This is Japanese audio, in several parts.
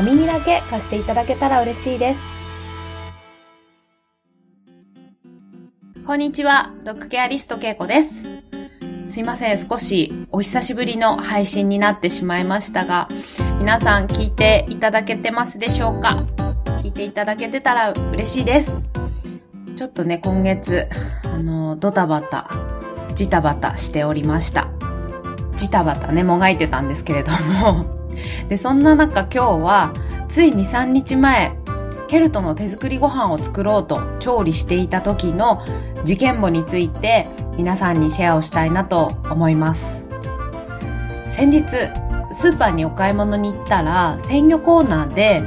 お耳だけ貸していただけたら嬉しいです。こんにちは、ドッグケアリストけいこです。すいません、少しお久しぶりの配信になってしまいましたが、皆さん聞いていただけてますでしょうか？聞いていただけてたら嬉しいです。ちょっとね、今月、あの、ドタバタ、ジタバタしておりました。ジタバタね、もがいてたんですけれどもで、そんな中今日は、つい2、3日前、ケルトの手作りご飯を作ろうと調理していた時の事件簿について皆さんにシェアをしたいなと思います。先日、スーパーにお買い物に行ったら、鮮魚コーナーで、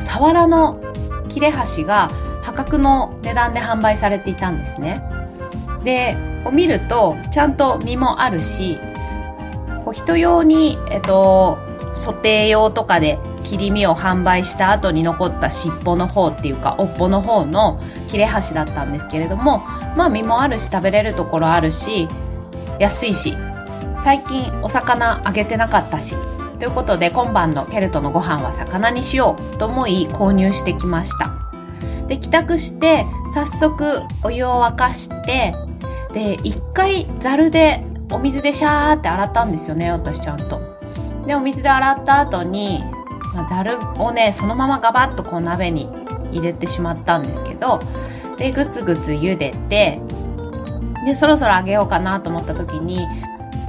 サワラの切れ端が破格の値段で販売されていたんですね。で、こう見ると、ちゃんと身もあるし、こう人用に、えっと、ソテー用とかで切り身を販売した後に残った尻尾の方っていうか、尾っぽの方の切れ端だったんですけれども、まあ身もあるし食べれるところあるし、安いし、最近お魚あげてなかったし、ということで今晩のケルトのご飯は魚にしようと思い購入してきました。で、帰宅して、早速お湯を沸かして、で、一回ザルでお水でシャーって洗ったんですよね、私ちゃんと。で、お水で洗った後に、まあ、ザルをね、そのままガバッとこう鍋に入れてしまったんですけど、で、ぐつぐつ茹でて、で、そろそろあげようかなと思った時に、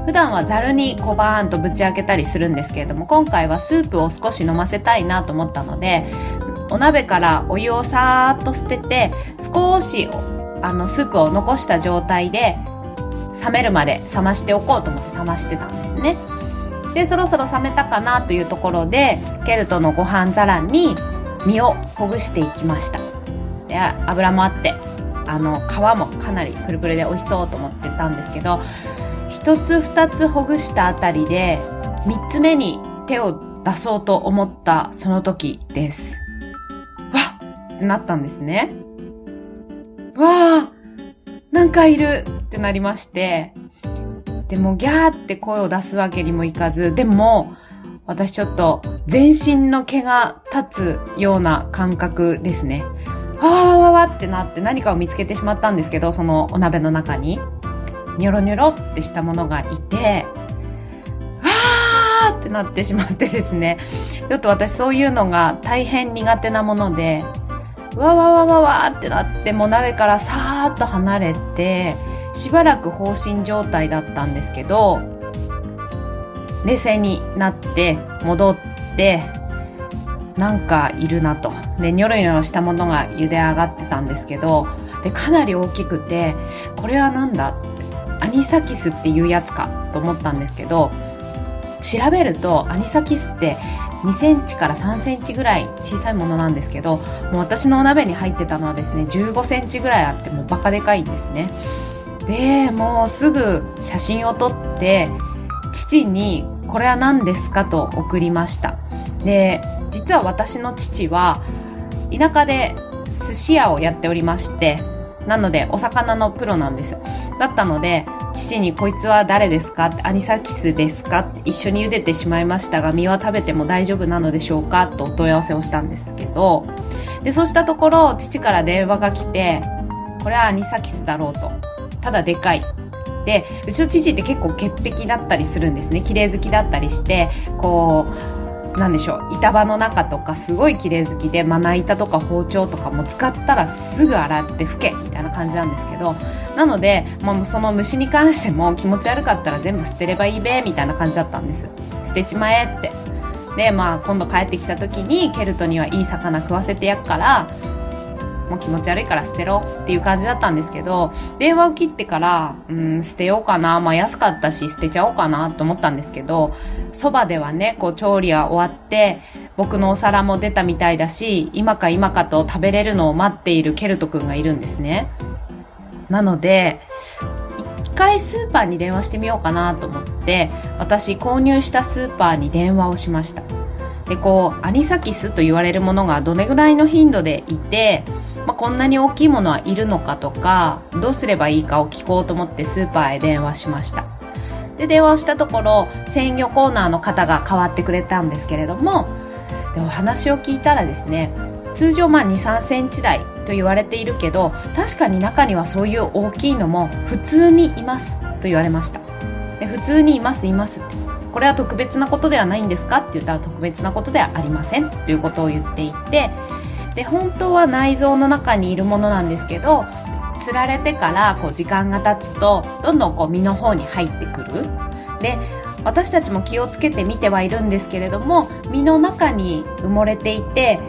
普段はザルにこうバーンとぶち開けたりするんですけれども、今回はスープを少し飲ませたいなと思ったので、お鍋からお湯をさーっと捨てて、少しあのスープを残した状態で冷めるまで冷ましておこうと思って冷ましてたんですね。で、そろそろ冷めたかなというところで、ケルトのご飯皿に身をほぐしていきました。で、油もあって、あの、皮もかなりプルプルで美味しそうと思ってたんですけど、一つ二つほぐしたあたりで、三つ目に手を出そうと思ったその時です。わっってなったんですね。わーなんかいるってなりまして、でもギャーって声を出すわけにもいかず、でも、私ちょっと全身の毛が立つような感覚ですね。わわわわってなって何かを見つけてしまったんですけど、そのお鍋の中に。ニョロニョロってしたものがいて、わーってなってしまってですね。ちょっと私そういうのが大変苦手なもので、わわわわわってなって、もう鍋からさーっと離れて、しばらく放心状態だったんですけど、冷静になって戻って、なんかいるなと。で、ニョロニョロしたものが茹で上がってたんですけど、で、かなり大きくて、これはなんだアニサキスっていうやつかと思ったんですけど、調べるとアニサキスって2センチから3センチぐらい小さいものなんですけど、もう私のお鍋に入ってたのはですね、15センチぐらいあってもうバカでかいんですね。で、もうすぐ写真を撮って、父にこれは何ですかと送りました。で、実は私の父は田舎で寿司屋をやっておりまして、なのでお魚のプロなんです。だったので、父にこいつは誰ですかアニサキスですかって一緒に茹でてしまいましたが、身は食べても大丈夫なのでしょうかとお問い合わせをしたんですけど、で、そうしたところ、父から電話が来て、これはアニサキスだろうと。ただでかい。で、うちの父って結構潔癖だったりするんですね。綺麗好きだったりして、こう、なんでしょう、板場の中とかすごい綺麗好きで、まな板とか包丁とかも使ったらすぐ洗って拭けみたいな感じなんですけど、なので、まあ、その虫に関しても気持ち悪かったら全部捨てればいいべ、みたいな感じだったんです。捨てちまえって。で、まあ今度帰ってきた時にケルトにはいい魚食わせてやっから、もう気持ち悪いから捨てろっていう感じだったんですけど、電話を切ってから、うん、捨てようかな。まあ安かったし捨てちゃおうかなと思ったんですけど、そばではね、こう調理は終わって、僕のお皿も出たみたいだし、今か今かと食べれるのを待っているケルト君がいるんですね。なので、一回スーパーに電話してみようかなと思って、私購入したスーパーに電話をしました。で、こう、アニサキスと言われるものがどれぐらいの頻度でいて、まあ、こんなに大きいものはいるのかとか、どうすればいいかを聞こうと思ってスーパーへ電話しました。で、電話をしたところ、鮮魚コーナーの方が代わってくれたんですけれども、でお話を聞いたらですね、通常まあ2、3センチ台と言われているけど、確かに中にはそういう大きいのも普通にいますと言われました。で普通にいます、いますって。これは特別なことではないんですかって言ったら特別なことではありませんということを言っていて、で本当は内臓の中にいるものなんですけど釣られてからこう時間が経つとどんどんこう身の方に入ってくる。で私たちも気をつけて見てはいるんですけれども身の中に埋もれていて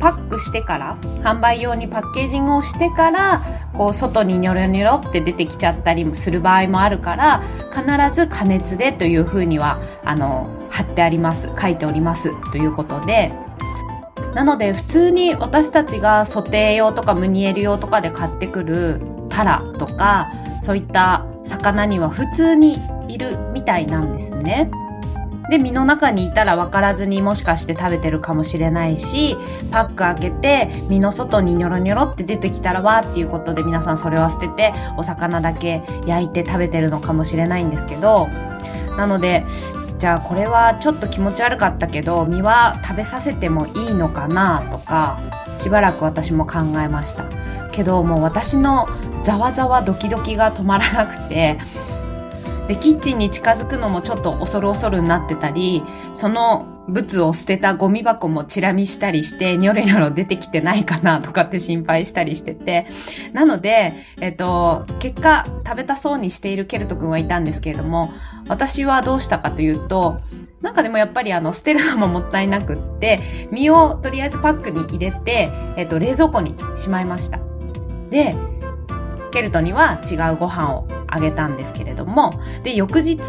パックしてから販売用にパッケージングをしてからこう外にニョロニョロって出てきちゃったりする場合もあるから必ず加熱でというふうにはあの貼ってあります書いておりますということでなので普通に私たちがソテー用とかムニエル用とかで買ってくるタラとかそういった魚には普通にいるみたいなんですね。で、身の中にいたら分からずにもしかして食べてるかもしれないし、パック開けて身の外にニョロニョロって出てきたらわーっていうことで皆さんそれは捨ててお魚だけ焼いて食べてるのかもしれないんですけど、なので、じゃあこれはちょっと気持ち悪かったけど身は食べさせてもいいのかなとかしばらく私も考えました。けどもう私のざわざわドキドキが止まらなくてで、キッチンに近づくのもちょっと恐る恐るになってたり、その物を捨てたゴミ箱もチラ見したりして、ニョロニョロ出てきてないかなとかって心配したりしてて、なので、えっと、結果、食べたそうにしているケルト君はいたんですけれども、私はどうしたかというと、なんかでもやっぱりあの、捨てるのももったいなくって、身をとりあえずパックに入れて、えっと、冷蔵庫にしまいました。で、ケルトには違うご飯をあげたんですけれども、で、翌日、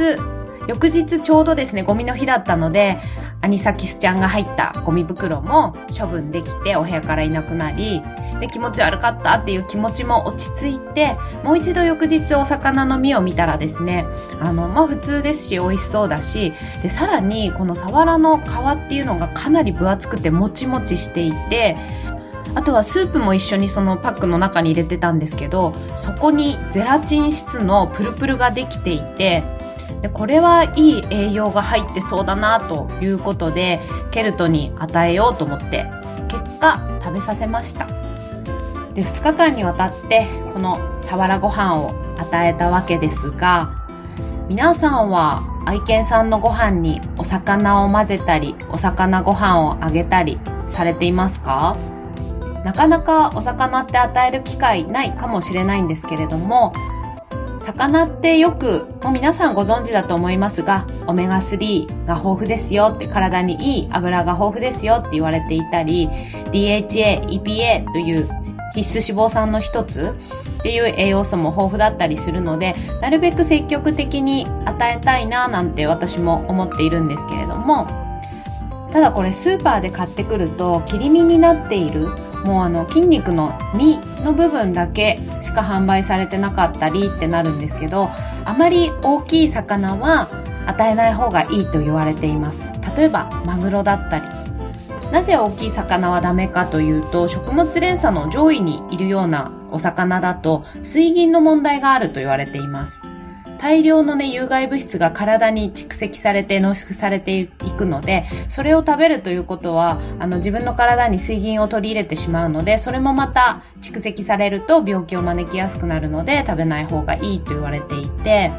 翌日ちょうどですね、ゴミの日だったので、アニサキスちゃんが入ったゴミ袋も処分できてお部屋からいなくなり、で、気持ち悪かったっていう気持ちも落ち着いて、もう一度翌日お魚の身を見たらですね、あの、まあ、普通ですし、美味しそうだし、で、さらに、このサワラの皮っていうのがかなり分厚くてもちもちしていて、あとはスープも一緒にそのパックの中に入れてたんですけど、そこにゼラチン質のプルプルができていて、でこれはいい栄養が入ってそうだなということで、ケルトに与えようと思って、結果食べさせました。で、2日間にわたってこのサワラご飯を与えたわけですが、皆さんは愛犬さんのご飯にお魚を混ぜたり、お魚ご飯をあげたりされていますか？なかなかお魚って与える機会ないかもしれないんですけれども、魚ってよく、もう皆さんご存知だと思いますが、オメガ3が豊富ですよって、体にいい油が豊富ですよって言われていたり、DHA、EPA という必須脂肪酸の一つっていう栄養素も豊富だったりするので、なるべく積極的に与えたいななんて私も思っているんですけれども、ただこれスーパーで買ってくると切り身になっているもうあの筋肉の身の部分だけしか販売されてなかったりってなるんですけどあまり大きい魚は与えない方がいいと言われています。例えばマグロだったり。なぜ大きい魚はダメかというと食物連鎖の上位にいるようなお魚だと水銀の問題があると言われています。大量のね、有害物質が体に蓄積されて濃縮されていくので、それを食べるということは、あの、自分の体に水銀を取り入れてしまうので、それもまた蓄積されると病気を招きやすくなるので、食べない方がいいと言われていて、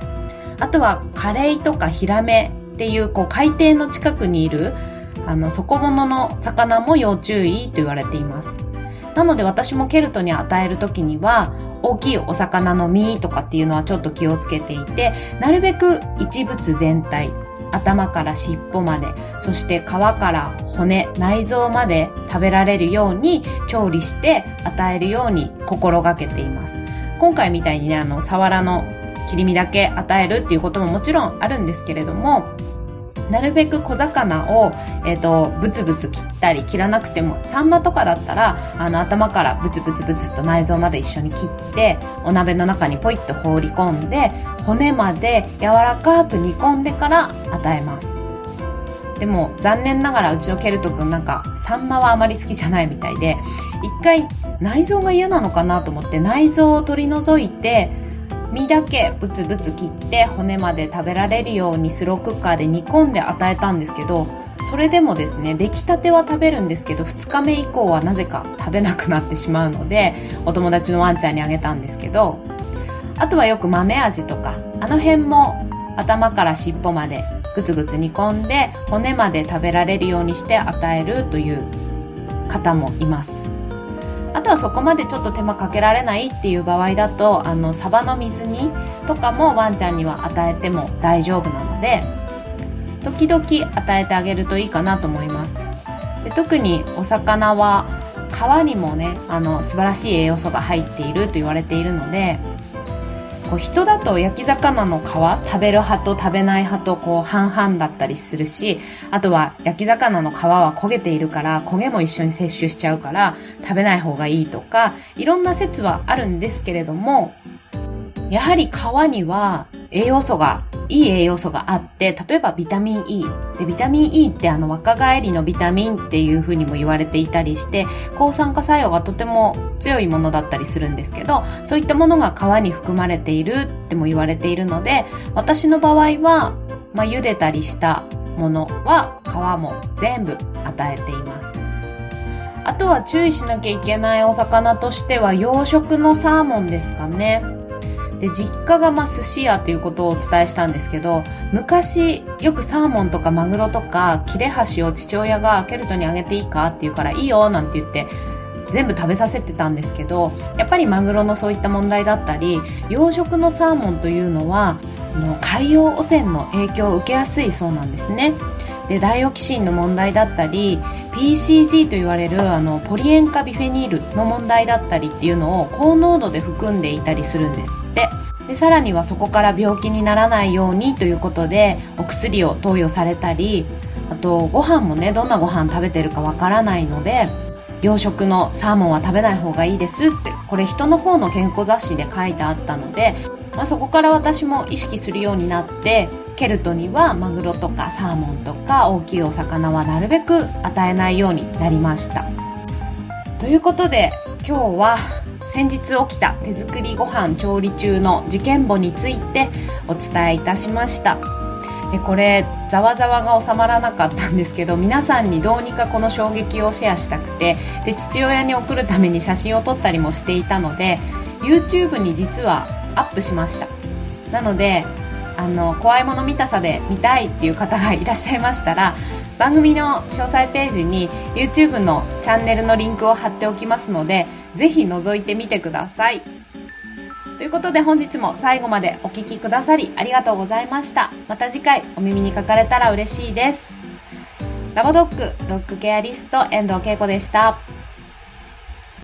あとは、カレイとかヒラメっていう、こう、海底の近くにいる、あの、底物の魚も要注意と言われています。なので私もケルトに与える時には大きいお魚の身とかっていうのはちょっと気をつけていてなるべく一物全体頭から尻尾までそして皮から骨内臓まで食べられるように調理して与えるように心がけています。今回みたいにねあのサワラの切り身だけ与えるっていうことももちろんあるんですけれどもなるべく小魚を、えっ、ー、と、ブツブツ切ったり切らなくても、サンマとかだったら、あの、頭からブツブツブツと内臓まで一緒に切って、お鍋の中にポイッと放り込んで、骨まで柔らかく煮込んでから与えます。でも残念ながらうちのケルト君なんかサンマはあまり好きじゃないみたいで一回内臓が嫌なのかなと思って内臓を取り除いて身だけブツブツ切って骨まで食べられるようにスロークッカーで煮込んで与えたんですけどそれでもですね出来たては食べるんですけど2日目以降はなぜか食べなくなってしまうのでお友達のワンちゃんにあげたんですけどあとはよく豆味とかあの辺も頭から尻尾までグツグツ煮込んで骨まで食べられるようにして与えるという方もいます。あとはそこまでちょっと手間かけられないっていう場合だとあのサバの水煮とかもワンちゃんには与えても大丈夫なので時々与えてあげるといいかなと思います。で特にお魚は皮にもねあの素晴らしい栄養素が入っていると言われているのでこう人だと焼き魚の皮食べる派と食べない派とこう半々だったりするしあとは焼き魚の皮は焦げているから焦げも一緒に摂取しちゃうから食べない方がいいとかいろんな説はあるんですけれどもやはり皮には栄養素がいい栄養素があって、例えばビタミン E。で、ビタミン E ってあの若返りのビタミンっていう風にも言われていたりして、抗酸化作用がとても強いものだったりするんですけど、そういったものが皮に含まれているっても言われているので、私の場合は、まあ、茹でたりしたものは皮も全部与えています。あとは注意しなきゃいけないお魚としては養殖のサーモンですかね。で実家がま寿司屋ということをお伝えしたんですけど昔よくサーモンとかマグロとか切れ端を父親がケルトにあげていいかって言うからいいよなんて言って全部食べさせてたんですけどやっぱりマグロのそういった問題だったり養殖のサーモンというのは海洋汚染の影響を受けやすいそうなんですね。でダイオキシンの問題だったり PCG と言われるあのポリ塩化ビフェニールの問題だったりっていうのを高濃度で含んでいたりするんですって。でさらにはそこから病気にならないようにということでお薬を投与されたりあとご飯もねどんなご飯食べてるかわからないので養殖のサーモンは食べない方がいいですってこれ人の方の健康雑誌で書いてあったのでまあ、そこから私も意識するようになってケルトにはマグロとかサーモンとか大きいお魚はなるべく与えないようになりました。ということで今日は先日起きた手作りご飯調理中の事件簿についてお伝えいたしました。でこれざわざわが収まらなかったんですけど皆さんにどうにかこの衝撃をシェアしたくてで父親に送るために写真を撮ったりもしていたので YouTube に実はアップしました。なのであの怖いもの見たさで見たいっていう方がいらっしゃいましたら番組の詳細ページに YouTube のチャンネルのリンクを貼っておきますのでぜひ覗いてみてください。ということで本日も最後までお聴きくださりありがとうございました。また次回お耳にかかれたら嬉しいです。ラボドッグドッグケアリスト遠藤恵子でした。